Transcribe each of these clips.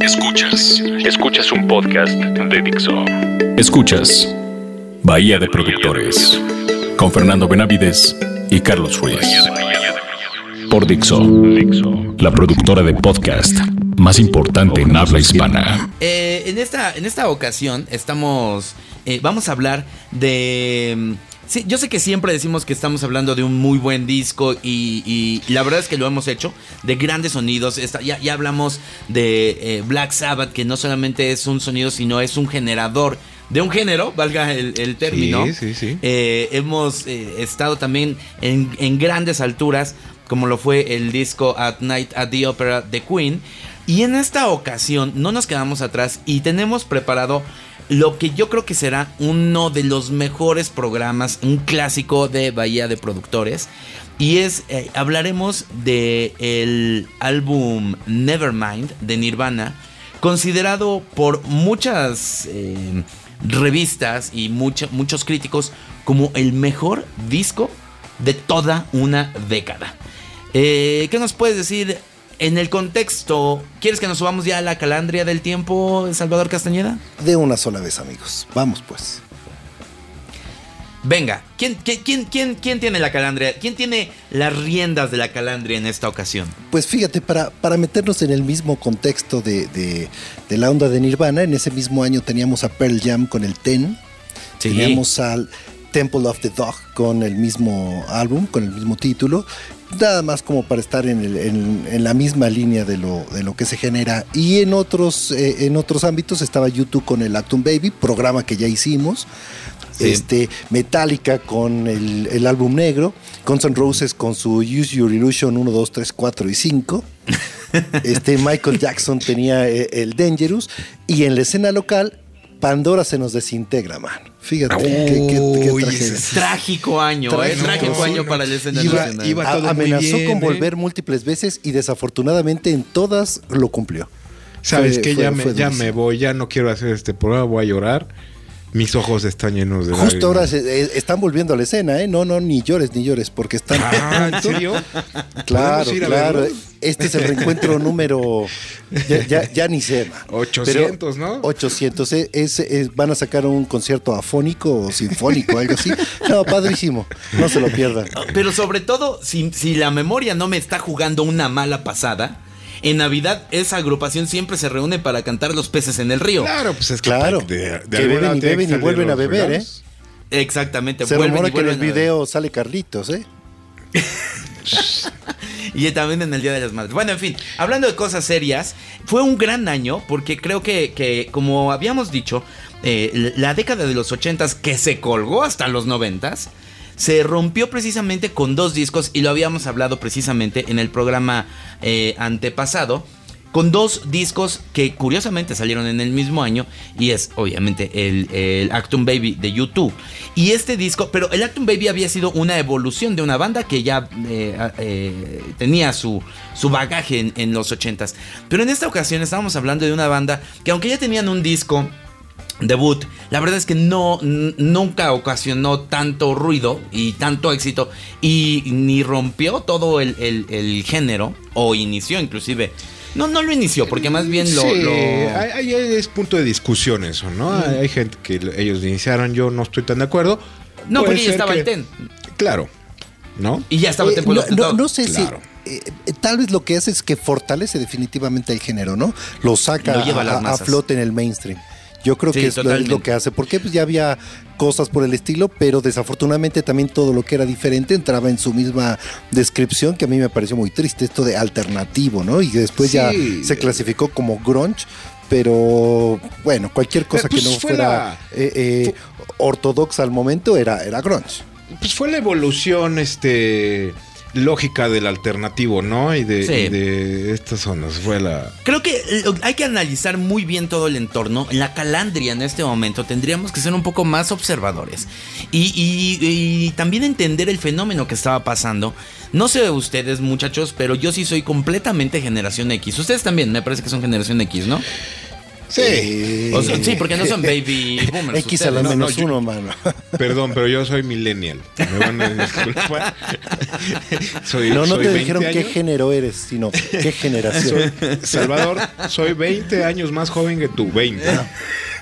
Escuchas. Escuchas un podcast de Dixo. Escuchas Bahía de Productores con Fernando Benavides y Carlos Ruiz. Por Dixo, la productora de podcast más importante en habla hispana. Eh, en, esta, en esta ocasión estamos. eh, vamos a hablar de. Sí, yo sé que siempre decimos que estamos hablando de un muy buen disco y, y la verdad es que lo hemos hecho, de grandes sonidos. Ya, ya hablamos de eh, Black Sabbath, que no solamente es un sonido, sino es un generador de un género, valga el, el término. Sí, sí, sí. Eh, hemos eh, estado también en, en grandes alturas, como lo fue el disco At Night at the Opera de Queen. Y en esta ocasión no nos quedamos atrás y tenemos preparado lo que yo creo que será uno de los mejores programas, un clásico de Bahía de Productores. Y es, eh, hablaremos de el álbum Nevermind de Nirvana, considerado por muchas eh, revistas y muchos críticos como el mejor disco de toda una década. Eh, ¿Qué nos puedes decir en el contexto? ¿Quieres que nos subamos ya a la calandria del tiempo, Salvador Castañeda? De una sola vez, amigos. Vamos pues. Venga, ¿quién, quién, quién, quién, tiene la calandria? ¿Quién tiene las riendas de la calandria en esta ocasión? Pues fíjate, para, para meternos en el mismo contexto de, de- de la onda de Nirvana, en ese mismo año teníamos a Pearl Jam con el Ten, Sí. teníamos al Temple of the Dog con el mismo álbum, con el mismo título, nada más como para estar en, el- en- en la misma línea de lo, de lo que se genera. Y en otros, eh, en otros ámbitos estaba YouTube con el Actum Baby, programa que ya hicimos. Sí. Este, Metallica con el, el álbum negro, Guns N' Roses con su Use Your Illusion 1, 2, 3, 4 y 5. Este, Michael Jackson tenía eh, el Dangerous. Y en la escena local, Pandora se nos desintegra, man. Fíjate, qué, qué- qué Uy, tragedia. ese es- Trágico año, ¿eh? Trágico, Trágico año no. para el escenario Iba- nacional. iba- muy amenazó bien, con ¿eh? volver múltiples veces y desafortunadamente en todas lo cumplió. ¿Sabes Fue- qué? fue- Ya, me, ya voy, ya no quiero hacer este programa, voy a llorar. Mis ojos están llenos de Justo ahora se- eh, están volviendo a la escena, ¿eh? No, no, ni llores, ni llores, porque están... Ah, ¿en serio? Claro, ¿Podemos ir a claro. Este es el reencuentro número. Ya, ya, ya ni sé. man. 800, ¿no? 800. eh, es- es- van a sacar un concierto afónico o sinfónico, algo así. No, padrísimo. No se lo pierdan. Pero sobre todo, si, si la memoria no me está jugando una mala pasada, en Navidad esa agrupación siempre se reúne para cantar los peces en el río. Claro, pues es que Claro. de- de Que alguna beben y beben y vuelven a beber, regalos. Exactamente. Se vuelven rumora y que en el video sale Carlitos, ¿eh? Y también en el Día de las Madres. Bueno, en fin, hablando de cosas serias, fue un gran año porque creo que, que, como habíamos dicho, eh, la década de los 80s que se colgó hasta los 90s, se rompió precisamente con dos discos y lo habíamos hablado precisamente en el programa eh, antepasado. Con dos discos que curiosamente salieron en el mismo año y es obviamente el, el Actum Baby de YouTube. Y este disco, pero el Actum Baby había sido una evolución de una banda que ya eh, eh, tenía su, su bagaje en, los 80s. Pero en esta ocasión estábamos hablando de una banda que aunque ya tenían un disco debut, la verdad es que no nunca ocasionó tanto ruido y tanto éxito y ni rompió todo el, el- el género o inició inclusive. No, no lo inició, porque más bien lo... Sí, lo- ahí- ahí es punto de discusión eso, ¿no? Hay, hay gente que lo- ellos iniciaron, yo no estoy tan de acuerdo. No, Puede porque ya estaba que- el TEN. Claro, ¿no? Y ya estaba Eh, of the no- no sé Claro. si. eh, tal vez lo que hace es que fortalece definitivamente el género, ¿no? Lo saca Lo lleva a flote en el mainstream. Yo creo Sí, que es lo, es totalmente. lo que hace, porque pues ya había cosas por el estilo, pero desafortunadamente también todo lo que era diferente entraba en su misma descripción, que a mí me pareció muy triste, esto de alternativo, ¿no? Y después ya se clasificó como grunge, pero bueno, cualquier cosa Pues que no fue fuera la- eh, eh, ortodoxa al momento era, era grunge. Pues fue la evolución este lógica del alternativo, ¿no? Y de, Sí. y de estas zonas. Fue la. Creo que eh, hay que analizar muy bien todo el entorno. En la calandria en este momento tendríamos que ser un poco más observadores y, y- y también entender el fenómeno que estaba pasando. No sé ustedes muchachos, pero yo sí soy completamente generación X. Ustedes también, me parece que son generación X, ¿no? Sí. O sea, sí, porque no son baby boomers. X a la no, menos no, yo- uno, mano. Perdón, pero yo soy millennial. Me van a disculpar. soy, No, no soy te 20 dijeron qué género eres, sino qué generación. Soy- Salvador, soy 20 años más joven que tú, 20.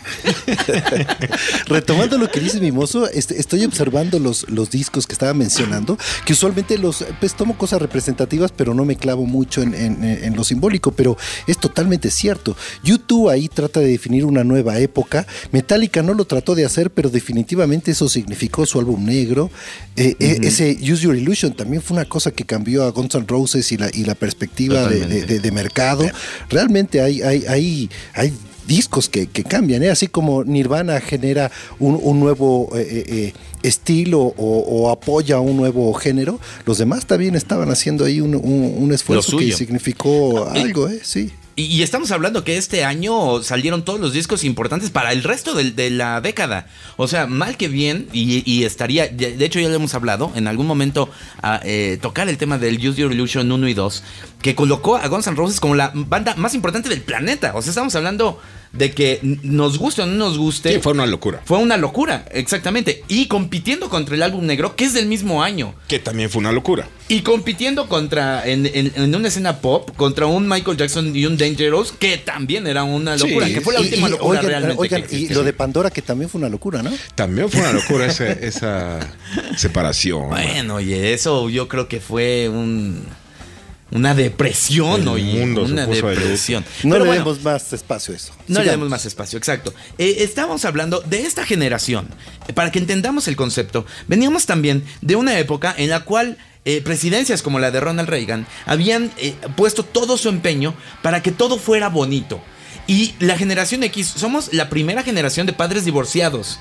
Retomando lo que dice mi mozo, este, estoy observando los, los discos que estaba mencionando, que usualmente los, pues tomo cosas representativas, pero no me clavo mucho en, en- en lo simbólico, pero es totalmente cierto. YouTube ahí trata de definir una nueva época. Metallica no lo trató de hacer, pero definitivamente eso significó su álbum negro. Eh, eh, ese Use Your Illusion también fue una cosa que cambió a Guns N' Roses y la, y la perspectiva de, Totalmente. de- de- de mercado. Realmente hay, hay, hay, hay discos que, que cambian, ¿eh? así como Nirvana genera un, un nuevo eh, eh, eh, estilo o, o apoya un nuevo género, los demás también estaban haciendo ahí un, un- un esfuerzo que significó y- algo, ¿eh? sí. Y, estamos hablando que este año salieron todos los discos importantes para el resto de, la década. O sea, mal que bien, y, y estaría, de hecho ya lo hemos hablado, en algún momento a, eh, tocar el tema del Use Your Illusion 1 y 2, que colocó a Guns N' Roses como la banda más importante del planeta. O sea, estamos hablando de que nos guste o no nos guste. Sí, fue una locura. Fue una locura, exactamente. Y compitiendo contra el álbum negro, que es del mismo año. Que también fue una locura. Y compitiendo contra, en, en- en una escena pop, contra un Michael Jackson y un Dangerous, que también era una locura, Sí. que fue la Y- última y, locura oigan, realmente. oigan, que y lo de Pandora que también fue una locura, ¿no? También fue una locura esa, esa separación. Bueno, oye, eso yo creo que fue un una depresión, El mundo una depresión. No Pero le bueno, demos más espacio a eso. No le demos más espacio, exacto. Eh, estamos hablando de esta generación. Para que entendamos el concepto, veníamos también de una época en la cual eh, presidencias como la de Ronald Reagan habían eh, puesto todo su empeño para que todo fuera bonito. Y la generación X, somos la primera generación de padres divorciados.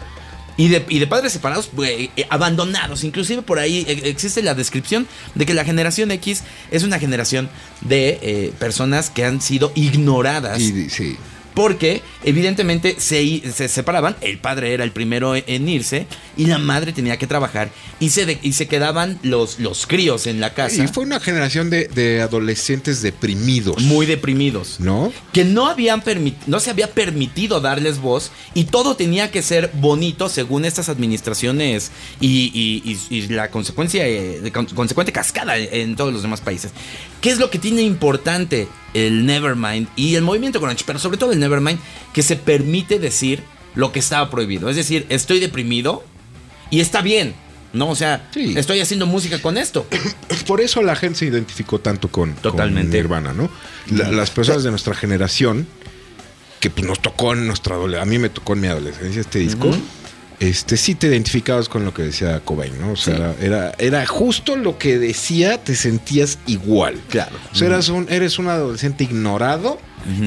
Y de, y de padres separados, eh, abandonados. Inclusive por ahí eh, existe la descripción de que la generación X es una generación de eh, personas que han sido ignoradas. Sí. Porque evidentemente se, se separaban, el padre era el primero en- en irse y la madre tenía que trabajar y se, de- y se quedaban los, los críos en la casa Y fue una generación de, de adolescentes deprimidos. muy deprimidos. ¿No? Que no, habían no se había permitido darles voz y todo tenía que ser bonito según estas administraciones y, y- y- y la consecuencia, eh, consecuente cascada en todos los demás países. ¿Qué es lo que tiene importante el Nevermind y el movimiento grunge, pero sobre todo el Nevermind, que se permite decir lo que estaba prohibido? Es decir, estoy deprimido y está bien, ¿no? O sea, Sí. estoy haciendo música con esto. Por eso la gente se identificó tanto con, Totalmente. con Nirvana, ¿no? La- las personas de nuestra generación, que pues, nos tocó en nuestra adolescencia, a mí me tocó en mi adolescencia este disco, Ujú. Este sí te identificabas con lo que decía Cobain, ¿no? O sea, era, era, era justo lo que decía, te sentías igual. Claro. O sea, eras un, eres un adolescente ignorado,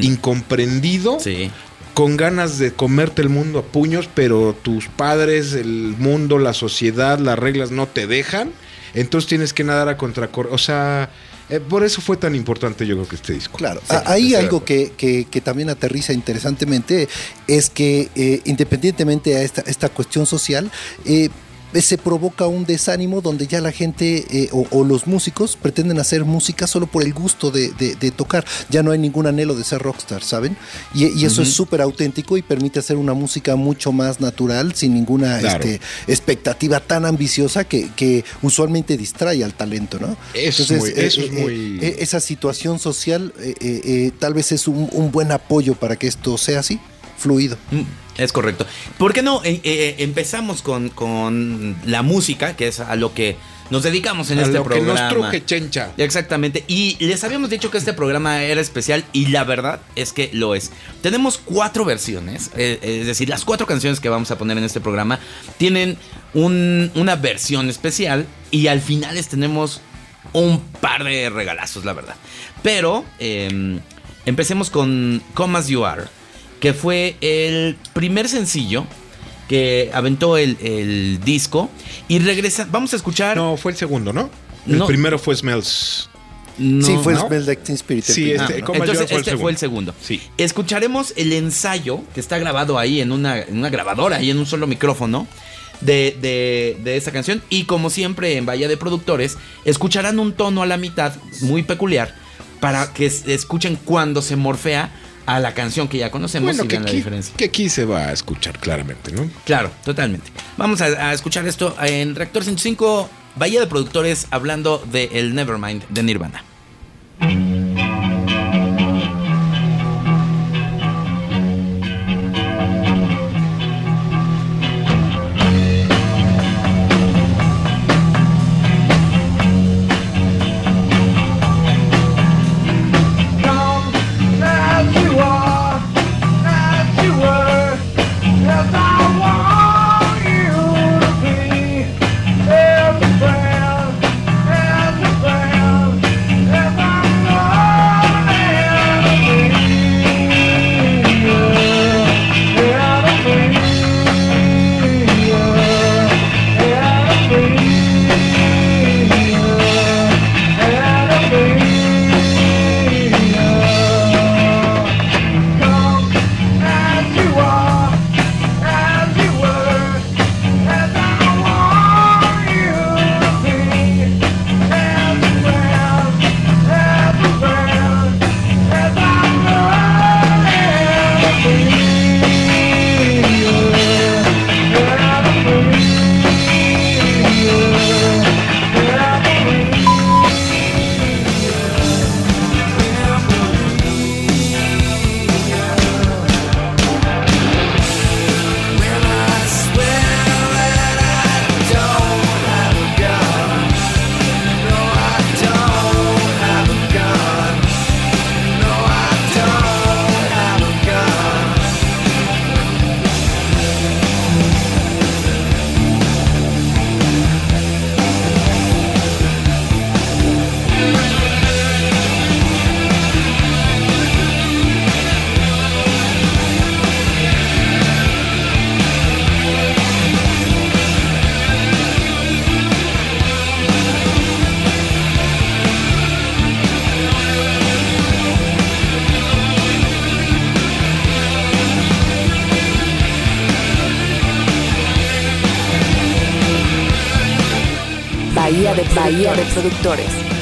incomprendido, Sí. con ganas de comerte el mundo a puños, pero tus padres, el mundo, la sociedad, las reglas no te dejan. Entonces tienes que nadar a contracorriente. O sea, eh, por eso fue tan importante yo creo que este disco. Claro, Sí, a- hay estoy de algo que- que también aterriza interesantemente, es que eh, independientemente a esta, esta cuestión social, eh, se provoca un desánimo donde ya la gente eh, o, o los músicos pretenden hacer música solo por el gusto de, de- de tocar. Ya no hay ningún anhelo de ser rockstar, ¿saben? Y, y eso es súper auténtico y permite hacer una música mucho más natural, sin ninguna Claro. este, expectativa tan ambiciosa que, que usualmente distrae al talento, ¿no? Eso es muy- eso es muy- eh, esa situación social eh, eh, eh, tal vez es un, un buen apoyo para que esto sea así, fluido. Mm, Es correcto. ¿Por qué no eh, eh, empezamos con, con la música, que es a lo que nos dedicamos en A este lo que programa? nos truje, chencha. Exactamente. Y les habíamos dicho que este programa era especial y la verdad es que lo es. Tenemos cuatro versiones, eh, es decir, las cuatro canciones que vamos a poner en este programa tienen un- una versión especial y al final les tenemos un par de regalazos, la verdad. Pero eh, empecemos con Come As You Are, que fue el primer sencillo que aventó el, el disco y regresa, vamos a escuchar... No, fue el segundo, ¿no? El No. primero fue Smells. No. sí, fue ¿no? Smells Like Teen Spirit. el Sí, este, Entonces, fue el este fue el segundo. Sí. Escucharemos el ensayo que está grabado ahí en una, en una grabadora, ahí en un solo micrófono. De, de, de esta canción. Y como siempre en Bahía de Productores, escucharán un tono a la mitad muy peculiar para que escuchen cuando se morfea a la canción que ya conocemos Bueno, y vean la diferencia. que aquí se va a escuchar claramente, ¿no? Claro, totalmente. Vamos a, a escuchar esto en Reactor 105, Bahía de Productores, hablando de el Nevermind de Nirvana. Bahía de, Bahía de Productores.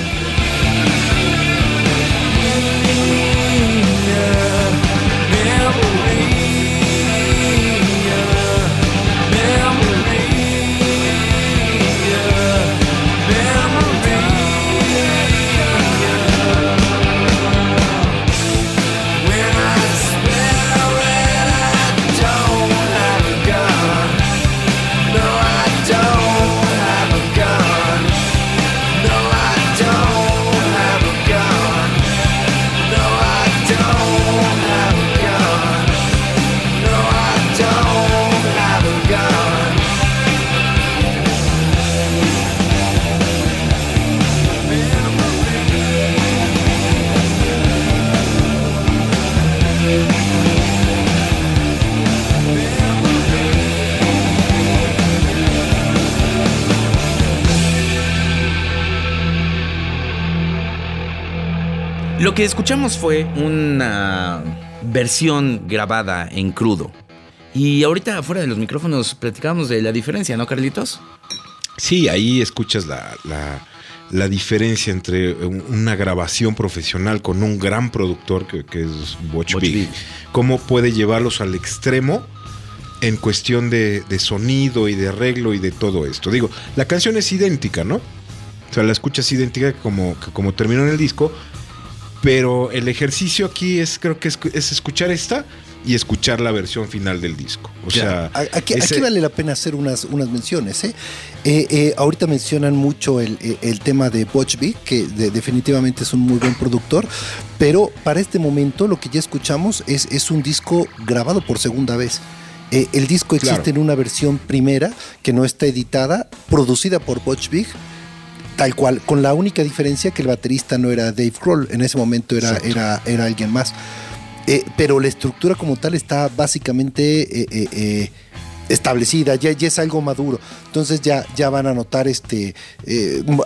Que escuchamos fue una versión grabada en crudo. Y ahorita fuera de los micrófonos platicábamos de la diferencia, ¿no, Carlitos? Sí, ahí escuchas la, la- la diferencia entre un- una grabación profesional con un gran productor que, que es Watch, Watch Big. Big. Cómo puede llevarlos al extremo en cuestión de, de sonido y de arreglo y de todo esto. Digo, la canción es idéntica, ¿no? O sea, la escuchas idéntica como, como terminó en el disco, pero el ejercicio aquí es, creo que es, es escuchar esta y escuchar la versión final del disco. O sea, Aquí, ese- aquí vale la pena hacer unas, unas menciones. ¿eh? Eh, eh, ahorita mencionan mucho el, el- el tema de Butch Vig, que de- definitivamente es un muy buen productor, pero para este momento lo que ya escuchamos es, es un disco grabado por segunda vez. Eh, el disco existe Claro. en una versión primera que no está editada, producida por Butch Vig, tal cual, con la única diferencia que el baterista no era Dave Grohl, en ese momento era, Exacto. era, era alguien más. Eh, pero la estructura como tal está básicamente eh, eh, establecida, ya, ya es algo maduro. Entonces ya, ya van a notar este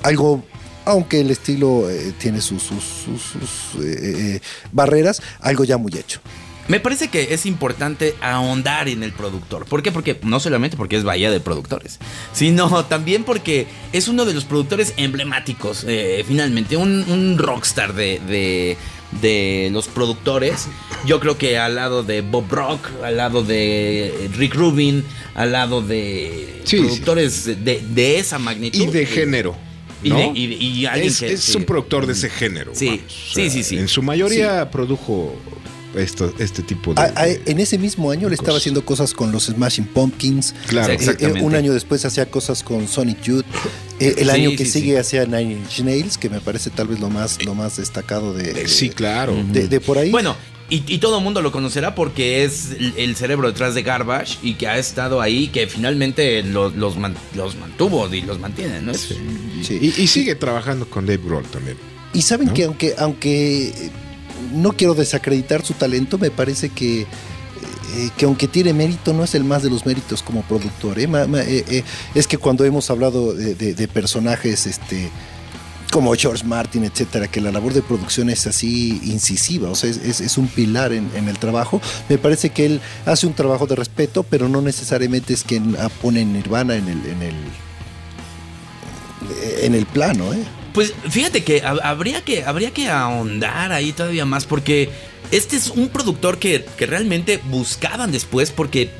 algo, aunque el estilo eh, tiene sus, sus, sus- sus, eh, eh, barreras, algo ya muy hecho. Me parece que es importante ahondar en el productor. ¿Por qué? Porque no solamente porque es Bahía de Productores, sino también porque es uno de los productores emblemáticos, eh, finalmente, un, un rockstar de, de, de los productores, yo creo que al lado de Bob Rock, al lado de Rick Rubin, al lado de Sí, productores de, de esa magnitud. Y de género. Y ¿no? y de- y alguien es, que- es sí. un productor de ese género. Sí, vamos. sí, sí, sí. En su mayoría produjo esto, este tipo de. A- a- en ese mismo año le estaba haciendo cosas con los Smashing Pumpkins. Claro. Sí, Eh, exactamente. eh, un año después hacía cosas con Sonic Youth. Eh, el Sí, año que sí, sigue sí. hacía Nine Inch Nails, que me parece tal vez lo más, lo más destacado de, Eh, sí, claro. de, de por ahí. Bueno, y, y todo el mundo lo conocerá porque es el, el cerebro detrás de Garbage y que ha estado ahí, que finalmente lo- los, man- los mantuvo y los mantiene, ¿no? Es- Sí. Y, y sigue trabajando con Dave Grohl también. Y saben ¿no? que aunque, aunque no quiero desacreditar su talento, me parece que, eh, que aunque tiene mérito, no es el más de los méritos como productor. ¿eh? Eh, es que cuando hemos hablado de, personajes este, como George Martin, etcétera, que la labor de producción es así incisiva, o sea, es, un pilar en, el trabajo, me parece que él hace un trabajo de respeto, pero no necesariamente es quien pone Nirvana en el, en el, en el plano, ¿eh? Pues fíjate que hab- habría que habría que ahondar ahí todavía más porque este es un productor que, que realmente buscaban después porque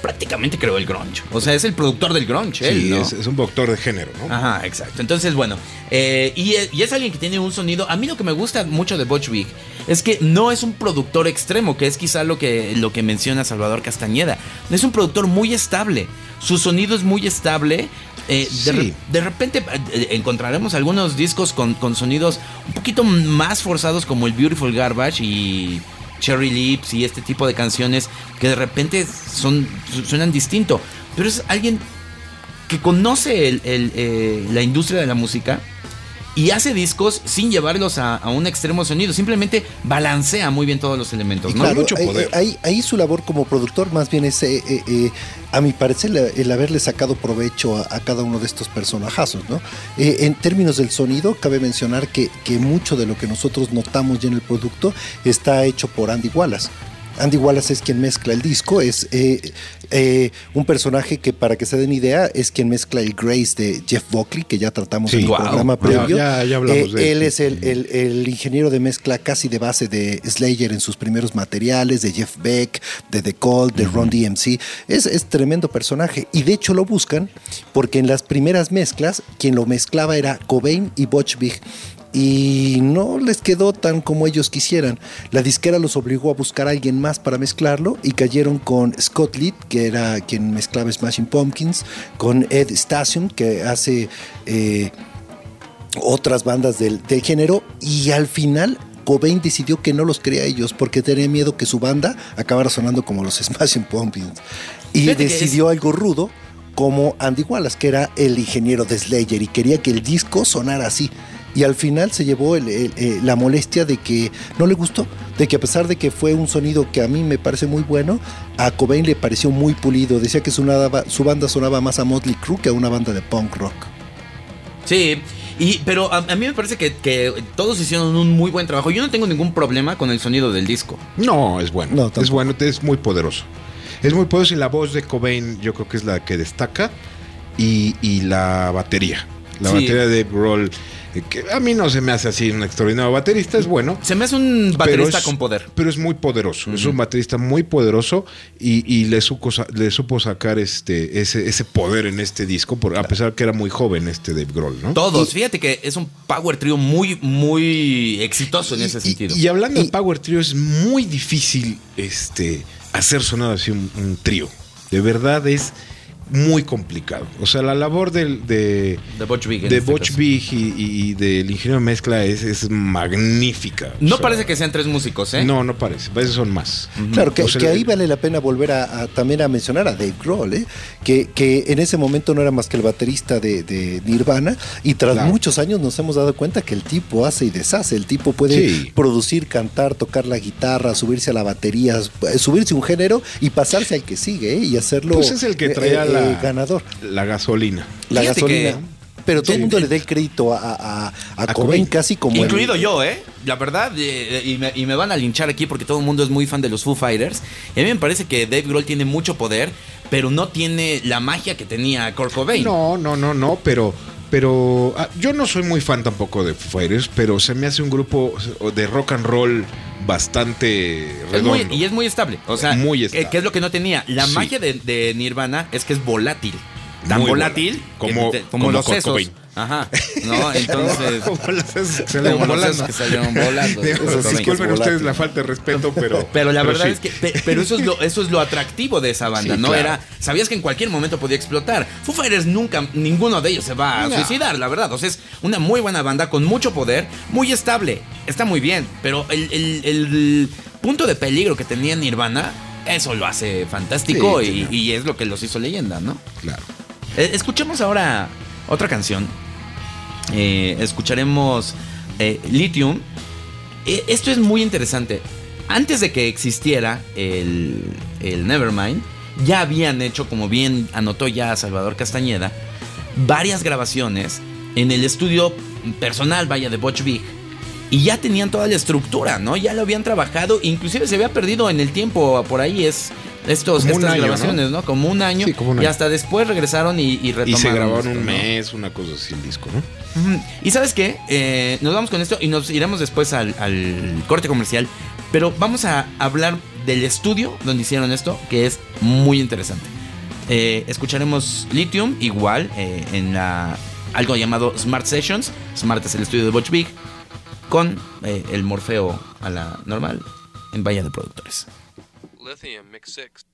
prácticamente creó el grunge. O sea, es el productor del grunge, él, Sí, ¿no? es, es un productor de género, ¿no? Ajá, exacto. Entonces, bueno, eh, y, es- y es alguien que tiene un sonido. A mí lo que me gusta mucho de Butch Vig es que no es un productor extremo, que es quizá lo que, lo que menciona Salvador Castañeda. Es un productor muy estable. Su sonido es muy estable. Eh, de, Sí. re- de repente eh, encontraremos algunos discos con, con sonidos un poquito más forzados, como el Beautiful Garbage y Cherry Lips y este tipo de canciones que de repente son, suenan distinto. Pero es alguien que conoce el- el, eh, la industria de la música y hace discos sin llevarlos a, a un extremo sonido. Simplemente balancea muy bien todos los elementos, Y ¿no? claro, mucho ahí- poder. Ahí, ahí su labor como productor más bien es, eh, eh, eh, a mi parecer, el haberle sacado provecho a, a cada uno de estos personajazos, ¿no? Eh, en términos del sonido, cabe mencionar que, que mucho de lo que nosotros notamos ya en el producto está hecho por Andy Wallace. Andy Wallace es quien mezcla el disco, es eh, eh, un personaje que para que se den idea es quien mezcla el Grace de Jeff Buckley, que ya tratamos Sí. en el Wow. programa previo. ya- ya hablamos Eh, de él es el, el- el ingeniero de mezcla casi de base de Slayer en sus primeros materiales, de Jeff Beck, de The Cold, de Ron DMC. Es, es tremendo personaje. Y de hecho lo buscan porque en las primeras mezclas, quien lo mezclaba era Cobain y Butch Vig. Y no les quedó tan como ellos quisieran. La disquera los obligó a buscar a alguien más para mezclarlo y cayeron con Scott Litt, que era quien mezclaba Smashing Pumpkins, con Ed Stasium, que hace eh, otras bandas del, del género y al final Cobain decidió que no los quería a ellos porque tenía miedo que su banda acabara sonando como los Smashing Pumpkins y Fíjate decidió algo rudo como Andy Wallace que era el ingeniero de Slayer y quería que el disco sonara así y al final se llevó el- el- eh, la molestia de que no le gustó, de que a pesar de que fue un sonido que a mí me parece muy bueno, a Cobain le pareció muy pulido. Decía que su, nada- su banda sonaba más a Motley Crue que a una banda de punk rock. Sí, y, pero a, a mí me parece que, que todos hicieron un muy buen trabajo. Yo no tengo ningún problema con el sonido del disco. No, es bueno. No, es bueno, es muy poderoso. Es muy poderoso y la voz de Cobain yo creo que es la que destaca y, y la batería. La Sí. batería de Dave Grohl, que a mí no se me hace así un extraordinario baterista, es bueno. Se me hace un baterista es- con poder. Pero es muy poderoso. Es un baterista muy poderoso y, y le, supo, le supo sacar este, ese, ese poder en este disco, por, a pesar que era muy joven este Dave Grohl, ¿no? Todos, fíjate que es un power trio muy, muy exitoso en ese sentido. Y, hablando Y- de Power Trio, es muy difícil este, hacer sonar así un, un trío. De verdad es muy complicado. O sea, la labor del, de, de Butch Vig. de este Butch. Vig y, y- y del ingeniero de mezcla es, es magnífica. O No sea, parece que sean tres músicos, ¿eh? No, no parece. A veces son más. Claro, que, O sea, que el- ahí vale la pena volver a, a- también a mencionar a Dave Grohl, ¿eh? que, que en ese momento no era más que el baterista de, de Nirvana y tras Claro. muchos años nos hemos dado cuenta que el tipo hace y deshace, el tipo puede Sí. producir, cantar, tocar la guitarra, subirse a la batería, subirse un género y pasarse al que sigue ¿eh? y hacerlo Pues es el que eh, traía eh, la, eh, ganador. la gasolina. La Fíjate gasolina. que- Pero todo Sí. el mundo le da el crédito a, a, a- a Cobain casi como el- Incluido yo, ¿eh? La verdad, eh, y, me, y me van a linchar aquí porque todo el mundo es muy fan de los Foo Fighters. Y a mí me parece que Dave Grohl tiene mucho poder, pero no tiene la magia que tenía Kurt Cobain. No, no, no, no, pero Pero ah, yo no soy muy fan tampoco de Foo Fighters, pero se me hace un grupo de rock and roll bastante Es muy- redondo. y es muy estable. O sea, Muy que- estable. que es lo que no tenía. La Sí. magia de, de Nirvana es que es volátil. Tan volátil, volátil. Como- que como los sesos. Cobain. Ajá. No, entonces. Como las salieron como los volando. sesos que salieron volando. Disculpen es ustedes la falta de respeto, pero. Pero la verdad sí. es que, pe- pero eso es lo, eso es lo atractivo de esa banda, Sí, ¿no? claro. Era, sabías que en cualquier momento podía explotar. Foo Fighters nunca, ninguno de ellos se va a No. suicidar, la verdad. O sea, es una muy buena banda con mucho poder, muy estable, está muy bien. Pero el, el- el punto de peligro que tenía Nirvana, eso lo hace fantástico Sí, y, y es lo que los hizo leyenda, ¿no? Claro. Eh, escuchemos ahora otra canción. Eh, escucharemos eh, Lithium. Eh, esto es muy interesante. Antes de que existiera el, el Nevermind, ya habían hecho, como bien anotó ya Salvador Castañeda, varias grabaciones en el estudio personal, vaya, de Butch Vig. Y ya tenían toda la estructura, ¿no? Ya lo habían trabajado, inclusive se había perdido en el tiempo por ahí es estos, Como estas año, grabaciones, ¿no? Como un año. Sí, como un Y año. hasta después regresaron y, y retomaron. Y se grabaron un mes, una cosa así, el disco, ¿no? Y sabes qué? Eh, nos vamos con esto y nos iremos después al, al corte comercial. Pero vamos a hablar del estudio donde hicieron esto, que es muy interesante. Eh, escucharemos Lithium, igual, eh, en la, algo llamado Smart Sessions. Smart es el estudio de Butch Vig, con eh, el Morfeo a la normal en Valla de Productores. Lithium Mix 6.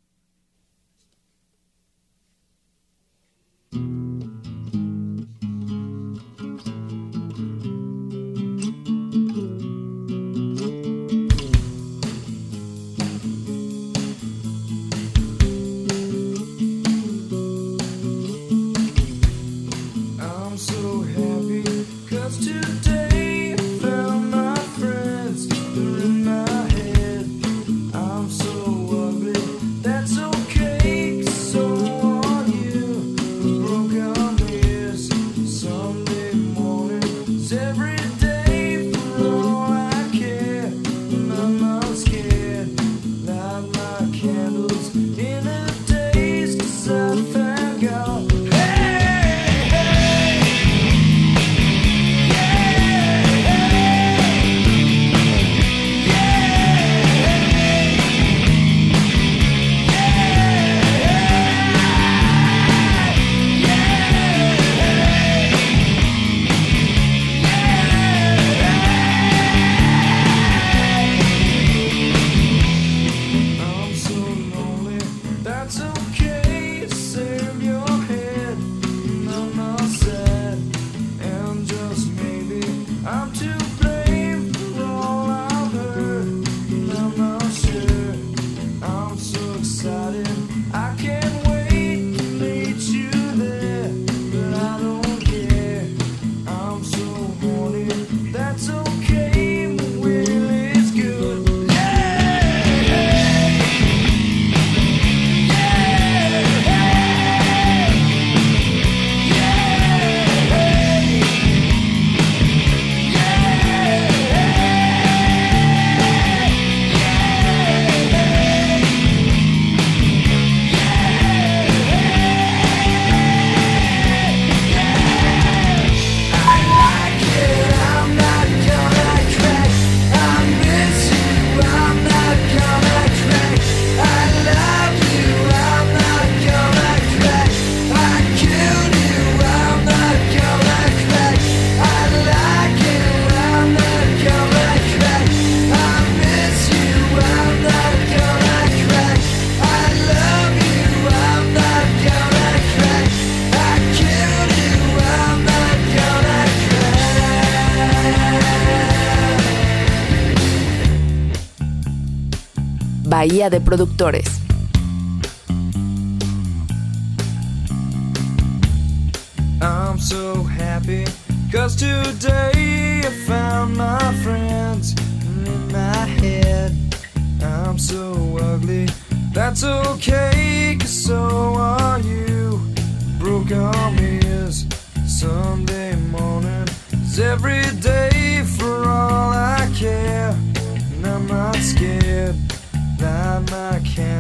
Bahía de Productores. I'm so happy cause today I found my friends in my head. I'm so ugly, that's okay, cause so are you. Broke arm is Sunday morning, is every day for all I care.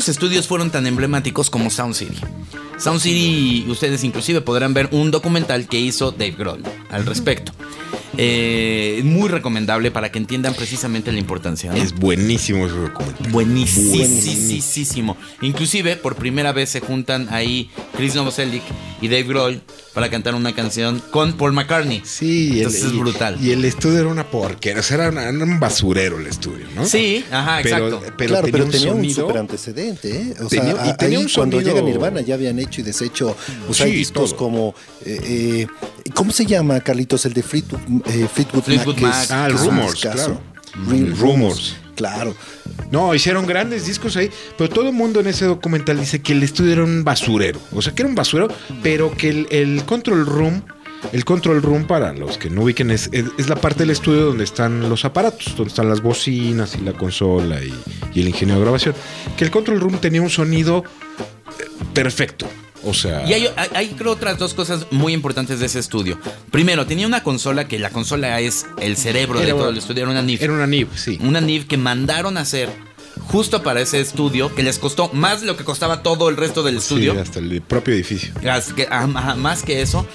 Pocos estudios fueron tan emblemáticos como Sound City. Sound City, ustedes inclusive podrán ver un documental que hizo Dave Grohl al respecto. Eh, muy recomendable para que entiendan precisamente la importancia. ¿no? Es buenísimo ese documental. Buenísimo. Inclusive, por primera vez se juntan ahí Chris Novoselic y Dave Grohl para cantar una canción con Paul McCartney. Sí, el- Entonces es brutal. Y el estudio era una porquera, o sea, era, una- era un basurero el estudio, ¿no? Sí, ajá, Pero, exacto. pero claro, tenía pero un tenía un super antecedente, ¿eh? O Tenía- sea, y a- tenía ahí un cuando llega Nirvana ya habían hecho y deshecho. O sea, Sí, hay discos todo. como. eh, eh, ¿Cómo se llama, Carlitos? El de Fleetwood, eh, Fleetwood, Fleetwood Mac. Ah, es Rumors, claro. Real Rumors. Claro. No, hicieron grandes discos ahí, pero todo el mundo en ese documental dice que el estudio era un basurero. O sea, que era un basurero, pero que el, el control room, el control room para los que no ubiquen, es, es- es la parte del estudio donde están los aparatos, donde están las bocinas y la consola y, y el ingeniero de grabación. Que el control room tenía un sonido eh, perfecto. O sea, Y hay, hay- hay, creo otras dos cosas muy importantes de ese estudio. Primero, tenía una consola que la consola es el cerebro de todo el estudio, era una NIF. era una NIV, sí. Una NIF que mandaron a hacer justo para ese estudio, que les costó más de lo que costaba todo el resto del estudio. Sí, hasta el propio edificio. Que- más que eso.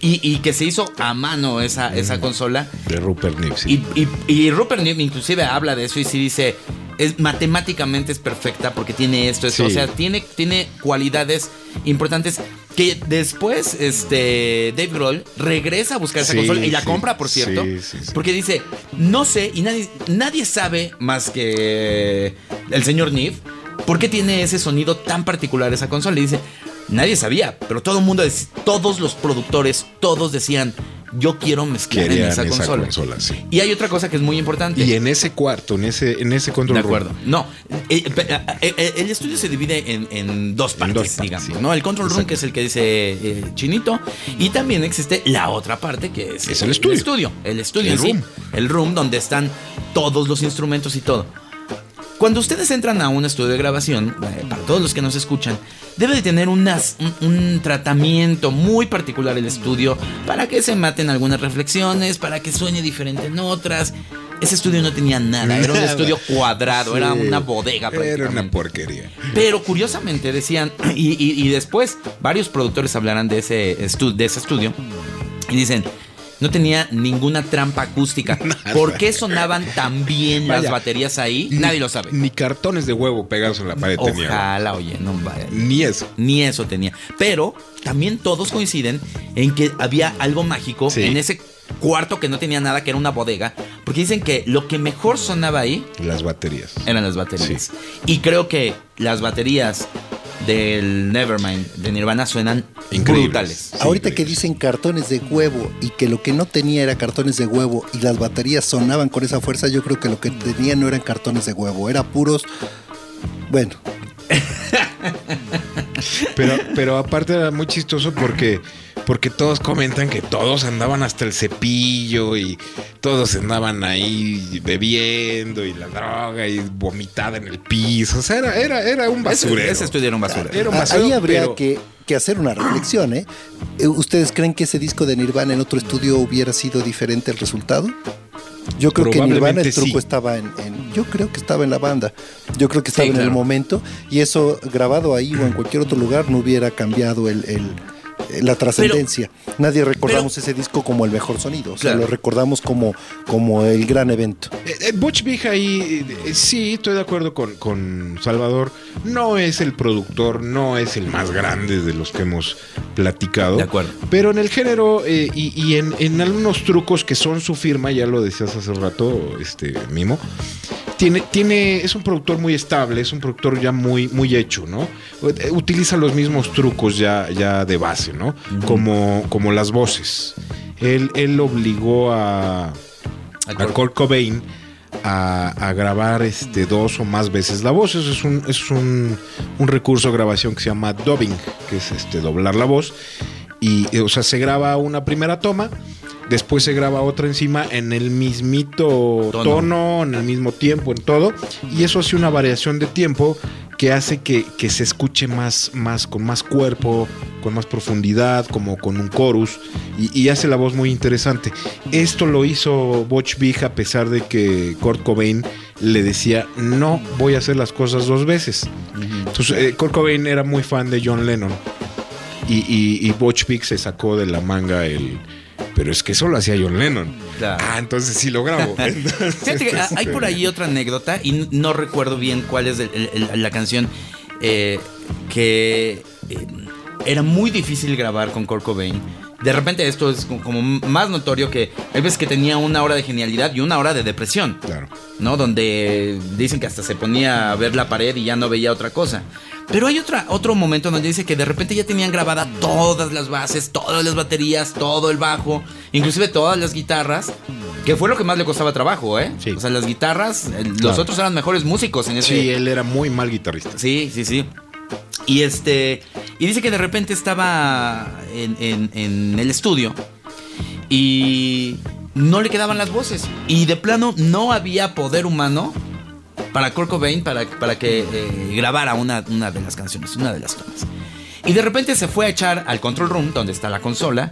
Y, y que se hizo a mano esa, esa consola. De Rupert sí. Y, y- y Rupert Neve inclusive habla de eso y sí dice, es, matemáticamente es perfecta porque tiene esto, esto. Sí. O sea, tiene, tiene cualidades importantes que después este Dave Grohl regresa a buscar esa Sí, consola y la sí, compra, por cierto. sí. Porque dice, no sé, y nadie, nadie sabe más que el señor Neve por qué tiene ese sonido tan particular esa consola. Y dice, nadie sabía, pero todo el mundo, todos los productores, todos decían, yo quiero mezclar en esa, esa consola. consola, sí. Y hay otra cosa que es muy importante. Y en ese cuarto, en ese, en ese control de room, acuerdo. No, eh, eh, eh, el estudio se divide en, en dos partes, dos partes, digamos, sí. ¿no? El control room, que es el que dice eh, Chinito, y también existe la otra parte que es, Es el estudio. El estudio, el estudio room. El room donde están todos los instrumentos y todo. Cuando ustedes entran a un estudio de grabación, para todos los que nos escuchan, debe de tener unas- un, un tratamiento muy particular el estudio para que se maten algunas reflexiones, para que suene diferente en otras. Ese estudio no tenía nada, era un estudio cuadrado, era una bodega Era una porquería. Pero curiosamente decían, y, y- y después varios productores hablarán de ese, de ese estudio, y dicen, no tenía ninguna trampa acústica. ¿Por qué sonaban tan bien las baterías ahí? Ni- Nadie lo sabe. Ni cartones de huevo pegados en la pared tenía. Ojalá, oye, no vaya. Ni eso. Ni eso tenía. Pero también todos coinciden en que había algo mágico Sí. en ese cuarto que no tenía nada, que era una bodega. Porque dicen que lo que mejor sonaba ahí Las baterías. eran las baterías. Y creo que las baterías del Nevermind de Nirvana suenan Increíbles. brutales. Sí, Ahorita que dicen cartones de huevo y que lo que no tenía era cartones de huevo y las baterías sonaban con esa fuerza, yo creo que lo que tenía no eran cartones de huevo, era puros. Bueno, Pero, pero aparte era muy chistoso porque, porque todos comentan que todos andaban hasta el cepillo y todos andaban ahí bebiendo y la droga y vomitada en el piso. O sea, era, era, era un Ese, basurero. ese estudio era un basurero. Era un a- basurero, ahí habría pero- que, que hacer una reflexión, ¿eh? Eh, ¿Ustedes creen que ese disco de Nirvana en otro estudio hubiera sido diferente el resultado? Yo creo que Nirvana el truco sí. estaba en, en- Yo creo que estaba en la banda. Yo creo que estaba Sí, en el momento. Y eso grabado ahí o en cualquier otro lugar no hubiera cambiado el, el- la trascendencia. Nadie recordamos ese disco como el mejor sonido. O sea, Claro. lo recordamos como, como el gran evento. Eh, eh, Butch Vig ahí, eh, sí, estoy de acuerdo con, con Salvador. No es el productor, no es el más grande de los que hemos platicado. De acuerdo. Pero en el género eh, y, y en, en algunos trucos que son su firma, ya lo decías hace rato, este Mimo. Tiene, tiene, es un productor muy estable, es un productor ya muy, muy hecho, ¿no? Utiliza los mismos trucos ya, ya de base, ¿no? como, como las voces. Él, él obligó a, a Kurt Cobain a, a grabar este, dos o más veces la voz. Eso es un, es un, un recurso de grabación que se llama dubbing, que es este, doblar la voz. Y, eh, o sea, se graba una primera toma, después se graba otra encima en el mismito Tono. tono, en el mismo tiempo, en todo. Y eso hace una variación de tiempo que hace que, que se escuche más, más, con más cuerpo, con más profundidad, como con un chorus, y, y hace la voz muy interesante. Esto lo hizo Butch Vig a pesar de que Kurt Cobain le decía, no voy a hacer las cosas dos veces. Entonces, eh, Kurt Cobain era muy fan de John Lennon, y, y, y Butch Vig se sacó de la manga el... Pero es que eso lo hacía John Lennon. Claro. Ah, entonces sí lo grabo. Entonces, Fíjate que hay por ahí otra anécdota y no recuerdo bien cuál es el- el- el- la canción eh, que eh, era muy difícil grabar con Kurt Cobain. De repente esto es como, como más notorio que hay veces que tenía una hora de genialidad y una hora de depresión. Claro. ¿no? Donde dicen que hasta se ponía a ver la pared y ya no veía otra cosa. Pero hay otra, otro momento donde dice que de repente ya tenían grabada todas las bases, todas las baterías, todo el bajo, inclusive todas las guitarras, que fue lo que más le costaba trabajo, ¿eh? Sí. O sea, las guitarras, el- los Claro. otros eran mejores músicos en ese... Sí, él era muy mal guitarrista. Sí, sí, sí. Y este. Y dice que de repente estaba en, en- en el estudio y no le quedaban las voces. Y de plano no había poder humano para Kurt Cobain para, para que eh, grabara una, una de las canciones, una de las tomas. Y de repente se fue a echar al control room, donde está la consola,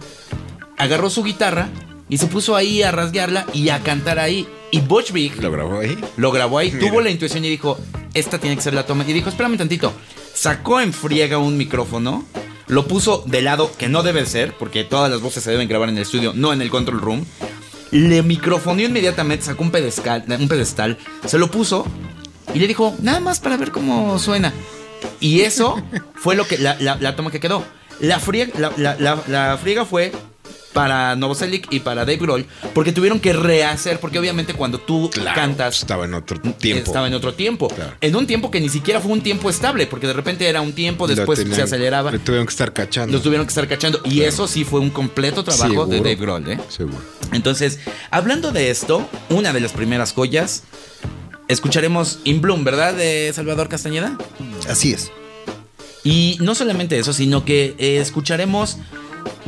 agarró su guitarra y se puso ahí a rasguearla y a cantar ahí. Y Butch Vig Lo grabó ahí. lo grabó ahí, Mira. tuvo la intuición y dijo, esta tiene que ser la toma. Y dijo, espérame tantito. Sacó en friega un micrófono, lo puso de lado, que no debe ser, porque todas las voces se deben grabar en el estudio, no en el control room. Le microfoneó inmediatamente, sacó un pedestal, un pedestal, se lo puso y le dijo, nada más para ver cómo suena. Y eso fue lo que la, la- la toma que quedó. La friega, la, la- friega fue para Novoselic y para Dave Grohl, porque tuvieron que rehacer, porque obviamente cuando tú Claro, cantas Estaba en otro tiempo. estaba en otro tiempo. Claro. En un tiempo que ni siquiera fue un tiempo estable, porque de repente era un tiempo, después Lo tenían- se aceleraba. Le tuvieron que estar cachando. Los tuvieron que estar cachando. Y eso sí fue un completo trabajo de Seguro. Dave Grohl, ¿eh? Seguro. Entonces, hablando de esto, una de las primeras joyas, escucharemos In Bloom, ¿verdad? De Salvador Castañeda. Así es. Y no solamente eso, sino que eh, escucharemos,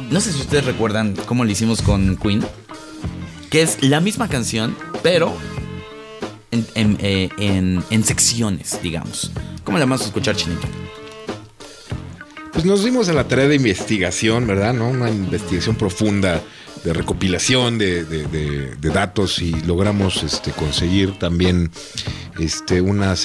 no sé si ustedes recuerdan cómo lo hicimos con Queen, que es la misma canción, pero en, en, eh, en- en secciones, digamos. ¿Cómo la vamos a escuchar, Chinito? Pues nos dimos a la tarea de investigación, ¿verdad? ¿No? Una investigación profunda de recopilación de, de- datos y logramos este, conseguir también este, una,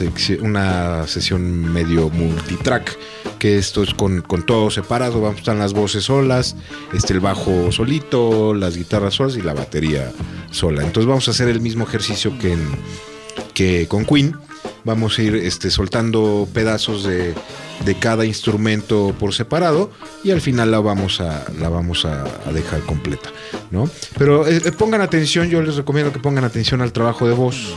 una sesión medio multitrack, que esto es con, con todo separado, vamos, están las voces solas, este, el bajo solito, las guitarras solas y la batería sola. Entonces vamos a hacer el mismo ejercicio que, que con Queen. Vamos a ir este, soltando pedazos de, de cada instrumento por separado y al final la vamos a, la vamos a, a dejar completa, ¿no? Pero eh, eh, pongan atención, yo les recomiendo que pongan atención al trabajo de voz.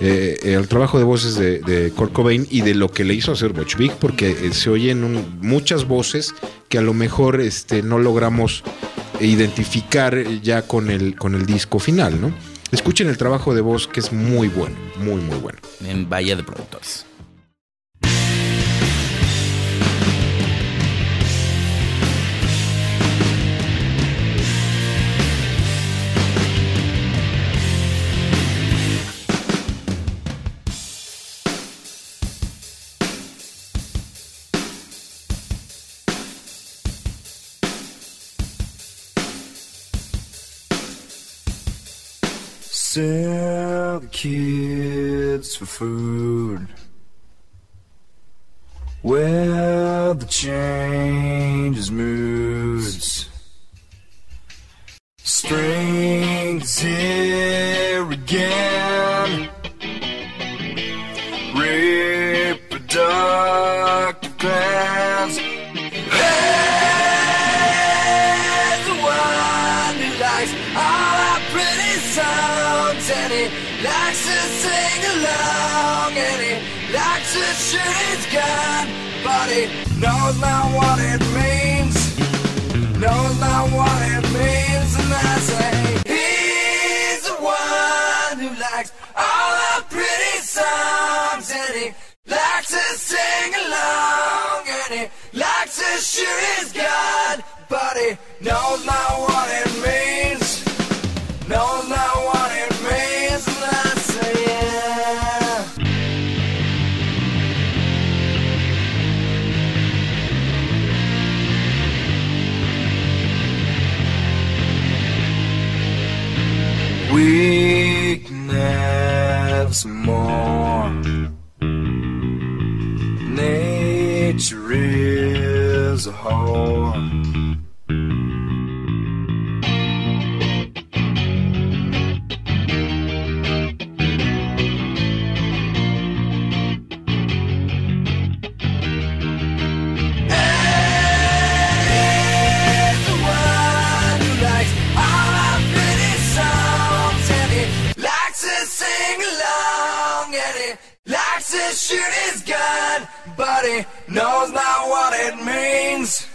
eh, eh, al trabajo de voces de, de Kurt Cobain y de lo que le hizo hacer Butch porque eh, se oyen un- muchas voces que a lo mejor este, no logramos identificar ya con el, con el disco final, ¿no? Escuchen el trabajo de voz que es muy bueno, muy, muy bueno. En Bahía de Productores. Sell the kids for food. Well, the changes moods. Spring's here again. Knows not what it means, knows not what it means, and I say he's the one who likes all our pretty songs, and he likes to sing along, and he likes to shoot his gun, but he knows not what it means, knows as a whole. Shoot his gun, but he knows not what it means.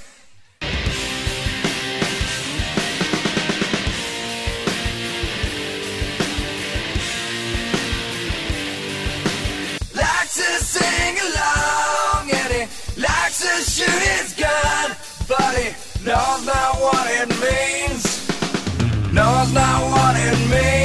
Likes to sing along and he likes to shoot his gun, but he knows not what it means. Knows not what it means,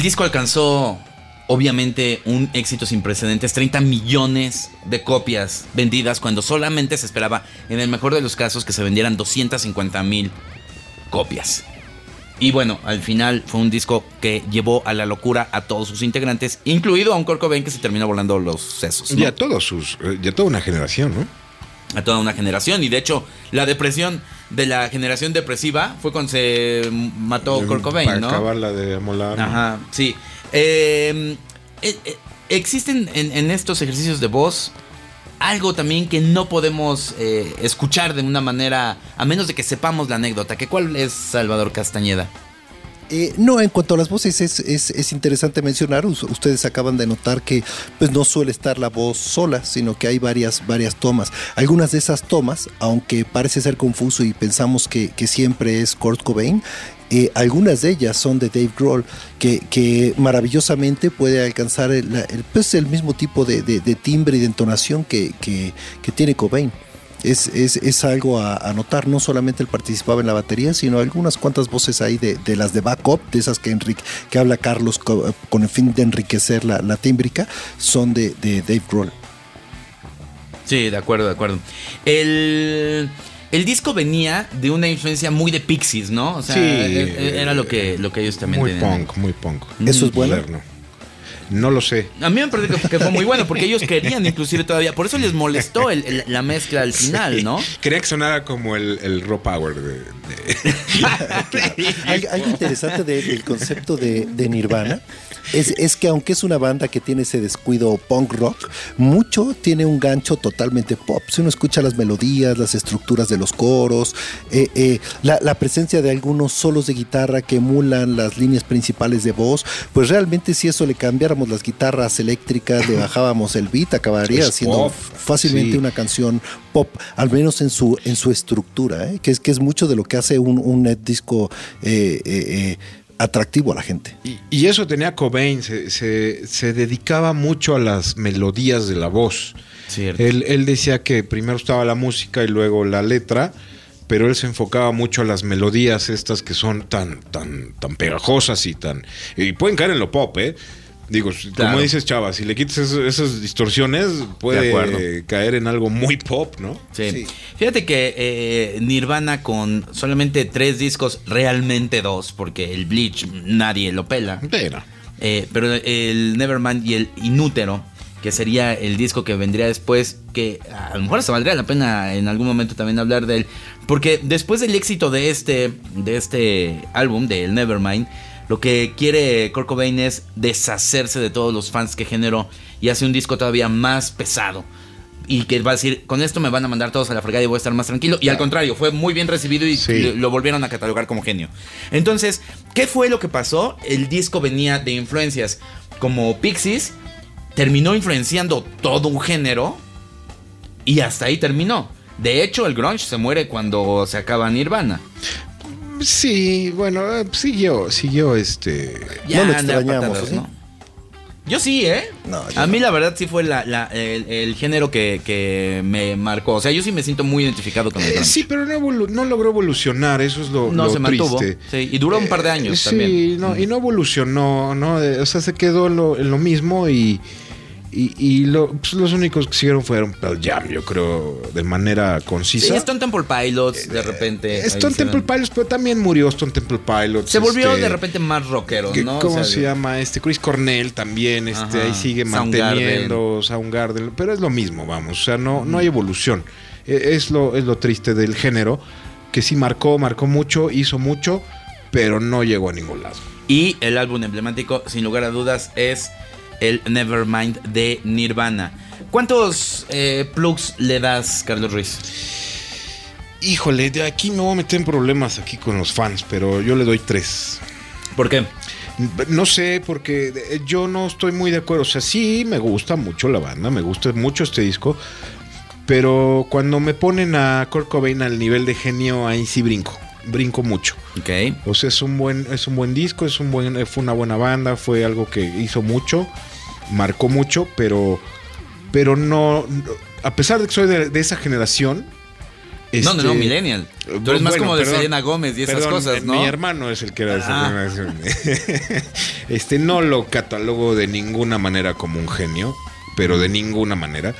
El disco alcanzó, obviamente, un éxito sin precedentes, 30 millones de copias vendidas cuando solamente se esperaba, en el mejor de los casos, que se vendieran 250 mil copias. Y bueno, al final fue un disco que llevó a la locura a todos sus integrantes, incluido a un Cobain que se terminó volando los sesos. ¿no? Y a todos sus, eh, y a toda una generación, ¿no? a toda una generación. Y de hecho, la depresión de la generación depresiva fue cuando se mató Kurt Cobain, Para ¿no? acabar la de amolar. ¿no? Ajá, sí. Eh, existen en, en estos ejercicios de voz algo también que no podemos eh, escuchar de una manera, a menos de que sepamos la anécdota. que ¿Cuál es Salvador Castañeda? Eh, no, en cuanto a las voces es, es- es interesante mencionar, us- ustedes acaban de notar que pues no suele estar la voz sola, sino que hay varias, varias tomas. Algunas de esas tomas, aunque parece ser confuso y pensamos que, que siempre es Kurt Cobain, eh, algunas de ellas son de Dave Grohl, que, que maravillosamente puede alcanzar el, pues, el mismo tipo de, de- de timbre y de entonación que, que- que tiene Cobain. Es, es- es algo a, a notar, no solamente él participaba en la batería, sino algunas cuantas voces ahí de, de las de backup, de esas que, Enrique, que habla Carlos co- con el fin de enriquecer la, la tímbrica, son de, de Dave Grohl. Sí, de acuerdo, de acuerdo. El, el disco venía de una influencia muy de Pixies, ¿no? O sea, Sí. e- e- era lo que, lo que ellos también Muy tenían. punk, muy punk. ¿Eso es bueno? Moderno. No lo sé. A mí me parece que, que fue muy bueno porque ellos querían inclusive todavía, por eso les molestó el- el- la mezcla al final, Sí. ¿no? Quería que sonara como el, el raw power de, de- Al- algo interesante de- del concepto de, de Nirvana es, es que aunque es una banda que tiene ese descuido punk rock, mucho tiene un gancho totalmente pop. Si uno escucha las melodías, las estructuras de los coros, eh, eh, la, la presencia de algunos solos de guitarra que emulan las líneas principales de voz, pues realmente si eso le cambiáramos las guitarras eléctricas, le bajábamos el beat, acabaría Es siendo pop, fácilmente sí. una canción pop, al menos en su, en su estructura, ¿eh? que, es, que es mucho de lo que hace un, un net disco eh, eh, eh, atractivo a la gente. Y, y eso tenía Cobain, se, se- se dedicaba mucho a las melodías de la voz. Él, él decía que primero estaba la música y luego la letra, pero él se enfocaba mucho a las melodías estas que son tan, tan, tan pegajosas y tan. Y pueden caer en lo pop, ¿eh? Digo, Claro. como dices, Chava, si le quitas eso- esas distorsiones, De puede caer en algo muy pop, ¿no? Sí. Sí. Fíjate que eh, Nirvana con solamente tres discos, realmente dos, porque el Bleach nadie lo pela. Pero, Eh, pero el Nevermind y el Inútero, que sería el disco que vendría después, que a lo mejor se valdría la pena en algún momento también hablar de él. Porque después del éxito de este, de este álbum, del Nevermind, lo que quiere Kurt Cobain es deshacerse de todos los fans que generó y hace un disco todavía más pesado. Y que va a decir, con esto me van a mandar todos a la fregada y voy a estar más tranquilo. Y al contrario, fue muy bien recibido y Sí. lo- lo volvieron a catalogar como genio. Entonces, ¿qué fue lo que pasó? El disco venía de influencias como Pixies, terminó influenciando todo un género y hasta ahí terminó. De hecho, el grunge se muere cuando se acaba Nirvana. Sí, bueno, eh, siguió, siguió este. No lo extrañamos, patadas, ¿eh? ¿no? Yo sí, ¿eh? No, yo a mí no. la verdad sí fue la- la- el, el género que, que me marcó. O sea, yo sí me siento muy identificado con el Eh, sí, pero no, no logró evolucionar, eso es lo, No lo se mantuvo. Sí, y duró un par de años Eh, también. Sí, no, y no evolucionó, ¿no? Eh, O sea, se quedó lo, en lo mismo y, y, y lo- pues, los únicos que siguieron fueron Pearl Jam, yo creo, de manera concisa. Sí, Stone Temple Pilots, de repente. ahí Stone Temple Pilots, pero también murió Stone Temple Pilots. Se volvió este, de repente más rockero, ¿no? O ¿Cómo sea, se llama? Este Chris Cornell también, este, Ajá, ahí sigue Soundgarden. manteniendo Soundgarden, pero es lo mismo, vamos, o sea, no, no hay evolución. Eh, Es lo, es lo triste del género, que sí marcó, marcó mucho, hizo mucho, pero no llegó a ningún lado. Y el álbum emblemático, sin lugar a dudas, es el Nevermind de Nirvana. ¿Cuántos eh, plugs le das, Carlos Ruiz? Híjole, de aquí me voy a meter en problemas aquí con los fans, pero yo le doy tres. ¿Por qué? No sé, porque eh, yo no estoy muy de acuerdo. O sea, sí me gusta mucho la banda, me gusta mucho este disco. Pero cuando me ponen a Kurt Cobain al nivel de genio, ahí sí brinco. Brinco mucho. Ok. O sea, es un buen, es un buen disco, es un buen, fue una buena banda, fue algo que hizo mucho, marcó mucho, pero, pero no, a pesar de que soy de, de esa generación. No, no, no, este, Millennial. Tú eres más como de Selena Gómez y esas perdón, cosas, eh, ¿no? Mi hermano es el que era de esa Ah. generación. este no lo catalogo de ninguna manera como un genio, pero de ninguna manera.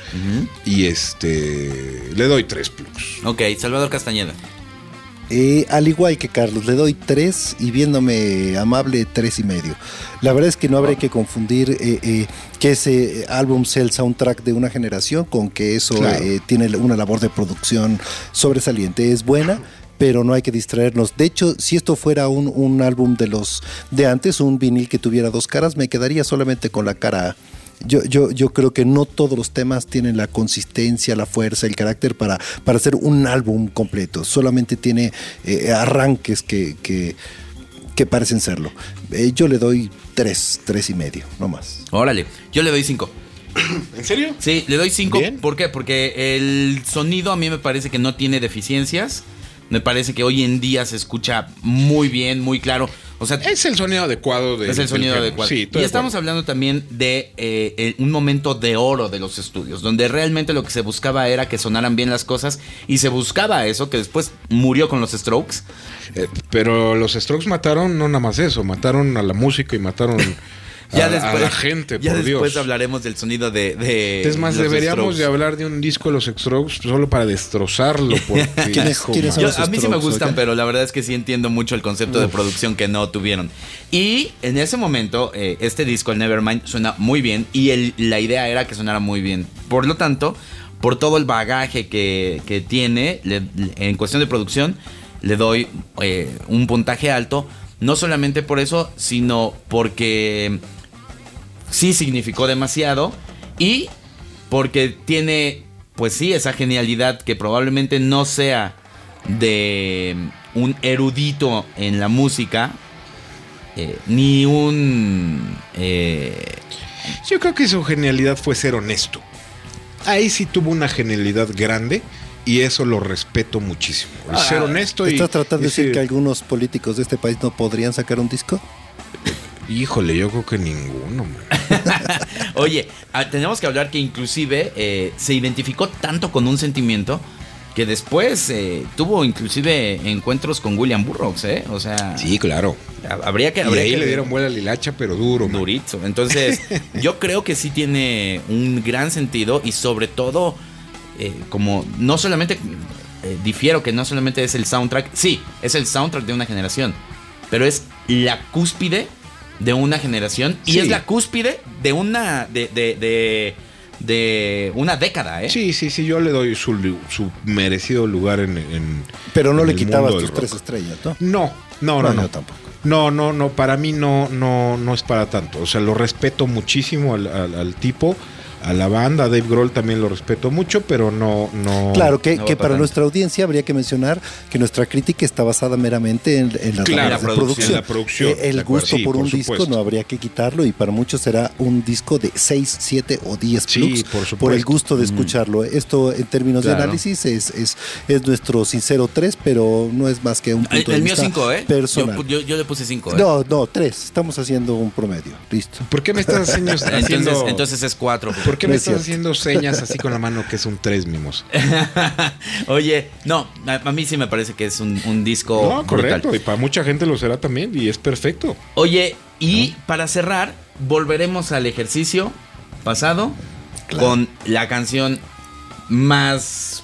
Y este le doy tres plus. Ok, Salvador Castañeda. Eh, al igual que Carlos, le doy tres y viéndome amable, tres y medio. La verdad es que no habría que confundir eh, eh, que ese álbum sea el soundtrack de una generación con que eso Claro. eh, tiene una labor de producción sobresaliente. Es buena, pero no hay que distraernos. De hecho, si esto fuera un, un álbum de los de antes, un vinil que tuviera dos caras, me quedaría solamente con la cara A. Yo, yo, yo creo que no todos los temas tienen la consistencia, la fuerza, el carácter para, para hacer un álbum completo. Solamente tiene eh, arranques que, que, que parecen serlo. Eh, yo le doy tres, tres y medio, no más. Órale, yo le doy cinco. ¿En serio? Sí, le doy 5. Bien. ¿Por qué? Porque el sonido a mí me parece que no tiene deficiencias. Me parece que hoy en día se escucha muy bien, muy claro. O sea, Es el sonido adecuado de es el sonido del adecuado. Sí, y estamos acuerdo. hablando también de eh, eh, un momento de oro de los estudios, donde realmente lo que se buscaba era que sonaran bien las cosas y se buscaba eso, que después murió con los Strokes. Eh, pero los Strokes mataron no nada más eso, mataron a la música y mataron a, a la gente, ya por después Dios. hablaremos del sonido de. de Es más, los deberíamos Strokes. de hablar de un disco de los Strokes solo para destrozarlo. Porque, ¿Quiénes- hijo, quiénes son man. Yo- los a mí sí me gustan, pero la verdad es que sí entiendo mucho el concepto de producción que no tuvieron. Y en ese momento, eh, este disco, el Nevermind, suena muy bien y el- la idea era que sonara muy bien. Por lo tanto, por todo el bagaje que, que tiene le- le- en cuestión de producción, le doy eh, un puntaje alto. No solamente por eso, sino porque sí significó demasiado y porque tiene, pues sí, esa genialidad que probablemente no sea de un erudito en la música, eh, ni un... eh, Yo creo que su genialidad fue ser honesto. Ahí sí tuvo una genialidad grande y eso lo respeto muchísimo. El Ah, ser honesto y. ¿Estás tratando de decir que algunos políticos de este país no podrían sacar un disco? Híjole, yo creo que ninguno. Oye, ah, tenemos que hablar que inclusive eh, se identificó tanto con un sentimiento que después eh, tuvo inclusive encuentros con William Burroughs, ¿eh? O sea, Sí, claro. ha- habría que... Y habría ahí que le dieron vuela a Lilacha, pero duro, man. Durito. Entonces, yo creo que sí tiene un gran sentido y sobre todo, eh, como no solamente, eh, difiero que no solamente es el soundtrack, sí, es el soundtrack de una generación, pero es la cúspide de una generación y Sí. es la cúspide de una, de, de, de, de una década, ¿eh? Sí, sí, sí, yo le doy su, su merecido lugar en... en- Pero no en le el quitabas tus tres estrellas, ¿no? No, no, no, No, no. yo tampoco. No, no, no, para mí no, no, no es para tanto. O sea, lo respeto muchísimo al, al- al tipo, a la banda, Dave Grohl también lo respeto mucho, pero no, no. Claro, que, no que para tanto. nuestra audiencia habría que mencionar que nuestra crítica está basada meramente en, en las Claro, reglas de la producción, la producción, Eh, el gusto sí, por por un disco supuesto. no habría que quitarlo y para muchos será un disco de 6, 7 o 10 Sí, plugs por supuesto. por el gusto de escucharlo. Esto en términos Claro. de análisis es, es, es nuestro sincero 3, pero no es más que un punto el de mío vista 5, ¿eh? personal. Yo, yo- yo le puse 5, ¿eh? No, no, 3. Estamos haciendo un promedio. Listo. ¿Por qué me estás haciendo, Entonces, haciendo- entonces es 4. ¿Por qué me es estás haciendo señas así con la mano que es un 3 mimos? Oye, no, a, a mí sí me parece que es un, un disco. No, correcto, brutal. y para mucha gente lo será también, y es perfecto. Oye, y para cerrar, volveremos al ejercicio pasado con la canción más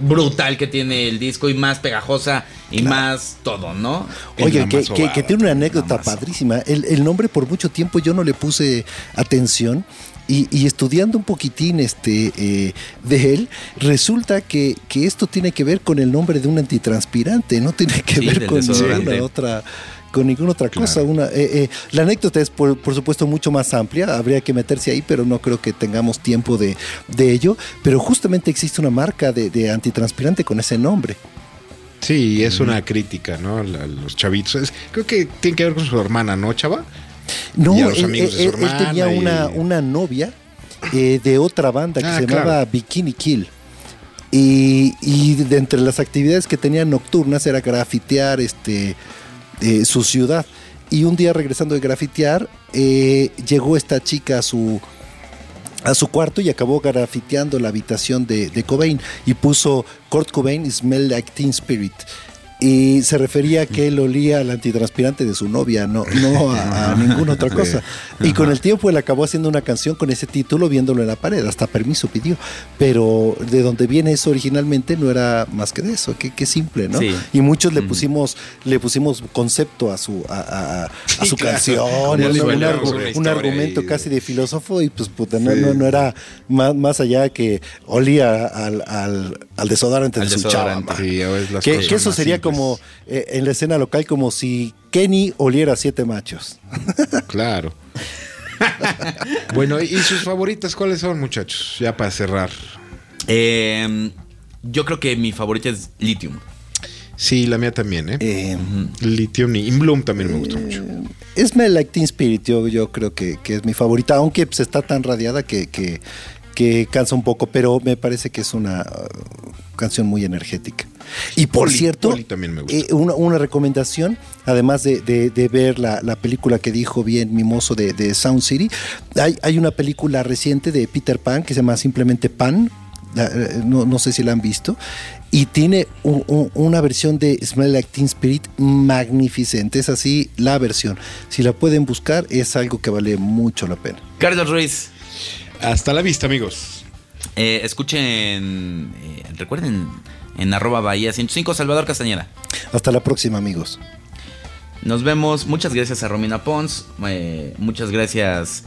brutal que tiene el disco y más pegajosa y más todo, ¿no? Oye, que, tiene una anécdota padrísima. El, el nombre por mucho tiempo yo no le puse atención. Y, y estudiando un poquitín este, eh, de él, resulta que, que esto tiene que ver con el nombre de un antitranspirante, no tiene que Sí, ver con ninguna otra con ninguna otra cosa. Una, eh, eh, la anécdota es por, por supuesto mucho más amplia, habría que meterse ahí, pero no creo que tengamos tiempo de, de ello. Pero justamente existe una marca de, de antitranspirante con ese nombre. Sí, es una crítica, ¿no? La- los chavitos. Es- creo que tiene que ver con su hermana, ¿no, chava? No, Y a los él, amigos de él- su él tenía y- una, una novia eh, de otra banda que Ah, se llamaba. Bikini Kill. Y, y de entre las actividades que tenían nocturnas era grafitear este, eh, su ciudad. Y un día regresando de grafitear, eh, llegó esta chica a su, a su cuarto y acabó grafiteando la habitación de, de Cobain y puso Kurt Cobain Smell Like Teen Spirit. Y se refería a que él olía al antitranspirante de su novia, no, no a, a ninguna otra cosa. Y con el tiempo él acabó haciendo una canción con ese título viéndolo en la pared, hasta permiso pidió. Pero de donde viene eso originalmente no era más que de eso, qué, qué simple, ¿no? Sí. Y muchos le pusimos, le pusimos concepto a su, a, a- a su claro. canción, un, un argu- un argumento y- casi de filósofo y pues puta, no, Sí. no, no era más, más allá que olía al, al, al desodorante Al de su desodorante. chava. Sí, Que, que eso sería. Como eh, en la escena local como si Kenny oliera a siete machos. Claro. bueno, ¿y sus favoritas cuáles son, muchachos? Ya para cerrar. Eh, yo creo que mi favorita es Lithium. Sí, la mía también, ¿eh? Eh, Lithium y In Bloom también me gusta mucho. Smell Like Teen Spirit, yo, yo creo que, que es mi favorita, aunque pues, está tan radiada que, que, que cansa un poco, pero me parece que es una uh, canción muy energética. Y por Poli, cierto, Poli también me gusta. eh, una, una recomendación, además de, de- de ver la, la película que dijo bien Mimoso de, de Sound City, hay, hay una película reciente de Peter Pan que se llama simplemente Pan, la- eh, no, no sé si la han visto, y tiene un- un- una versión de Smell Like Teen Spirit magnificente, es así la versión. Si la pueden buscar, es algo que vale mucho la pena. Carlos Ruiz, Hasta la vista, amigos. eh, escuchen, eh, recuerden, en arroba Bahía 105 Salvador Castañeda. Hasta la próxima, amigos. Nos vemos. Muchas gracias a Romina Pons. eh, muchas gracias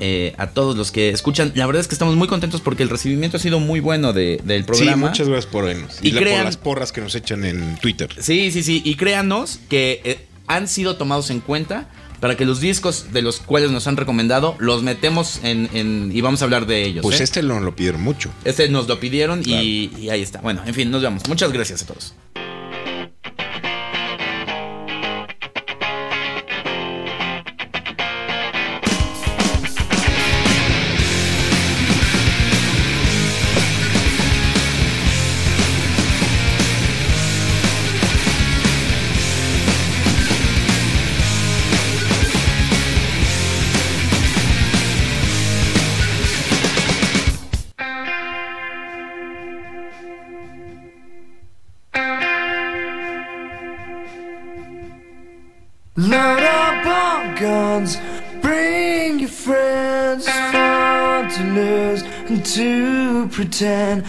eh, a todos los que escuchan. La verdad es que estamos muy contentos porque el recibimiento ha sido muy bueno de- del programa. Sí, muchas gracias por vernos. Y, Y la- crean- por las porras que nos echan en Twitter. Sí, sí, sí. Y créanos que eh, han sido tomados en cuenta para que los discos de los cuales nos han recomendado los metemos en, en- y vamos a hablar de ellos. Pues ¿eh? este lo, lo pidieron mucho. Este nos lo pidieron y, y ahí está. Bueno, en fin, nos vemos. Muchas gracias a todos. pretend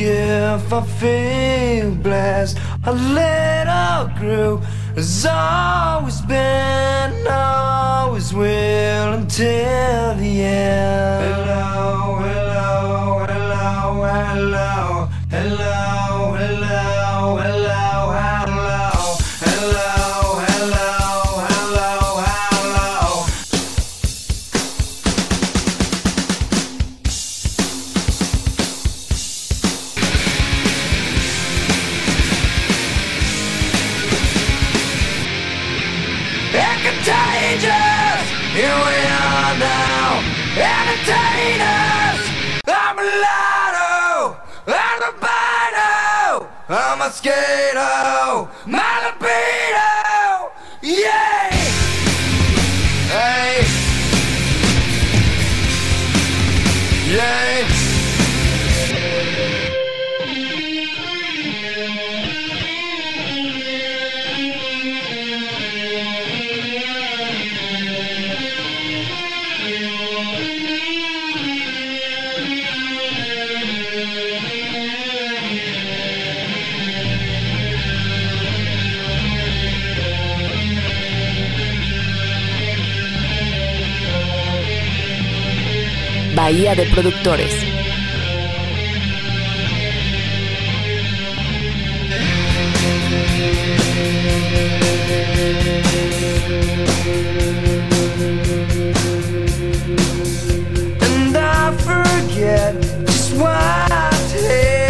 give, I feel blessed. A little group has always been, always will until the end. Hello, hello, hello, hello, hello, hello, hello. I'm a skater, my libido, yeah! Bahía de Productores. And I forget just why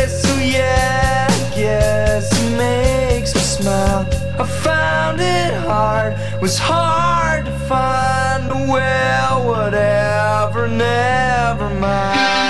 so yeah, guess it makes me smile. I found it hard, was hard find a well, whatever, never mind.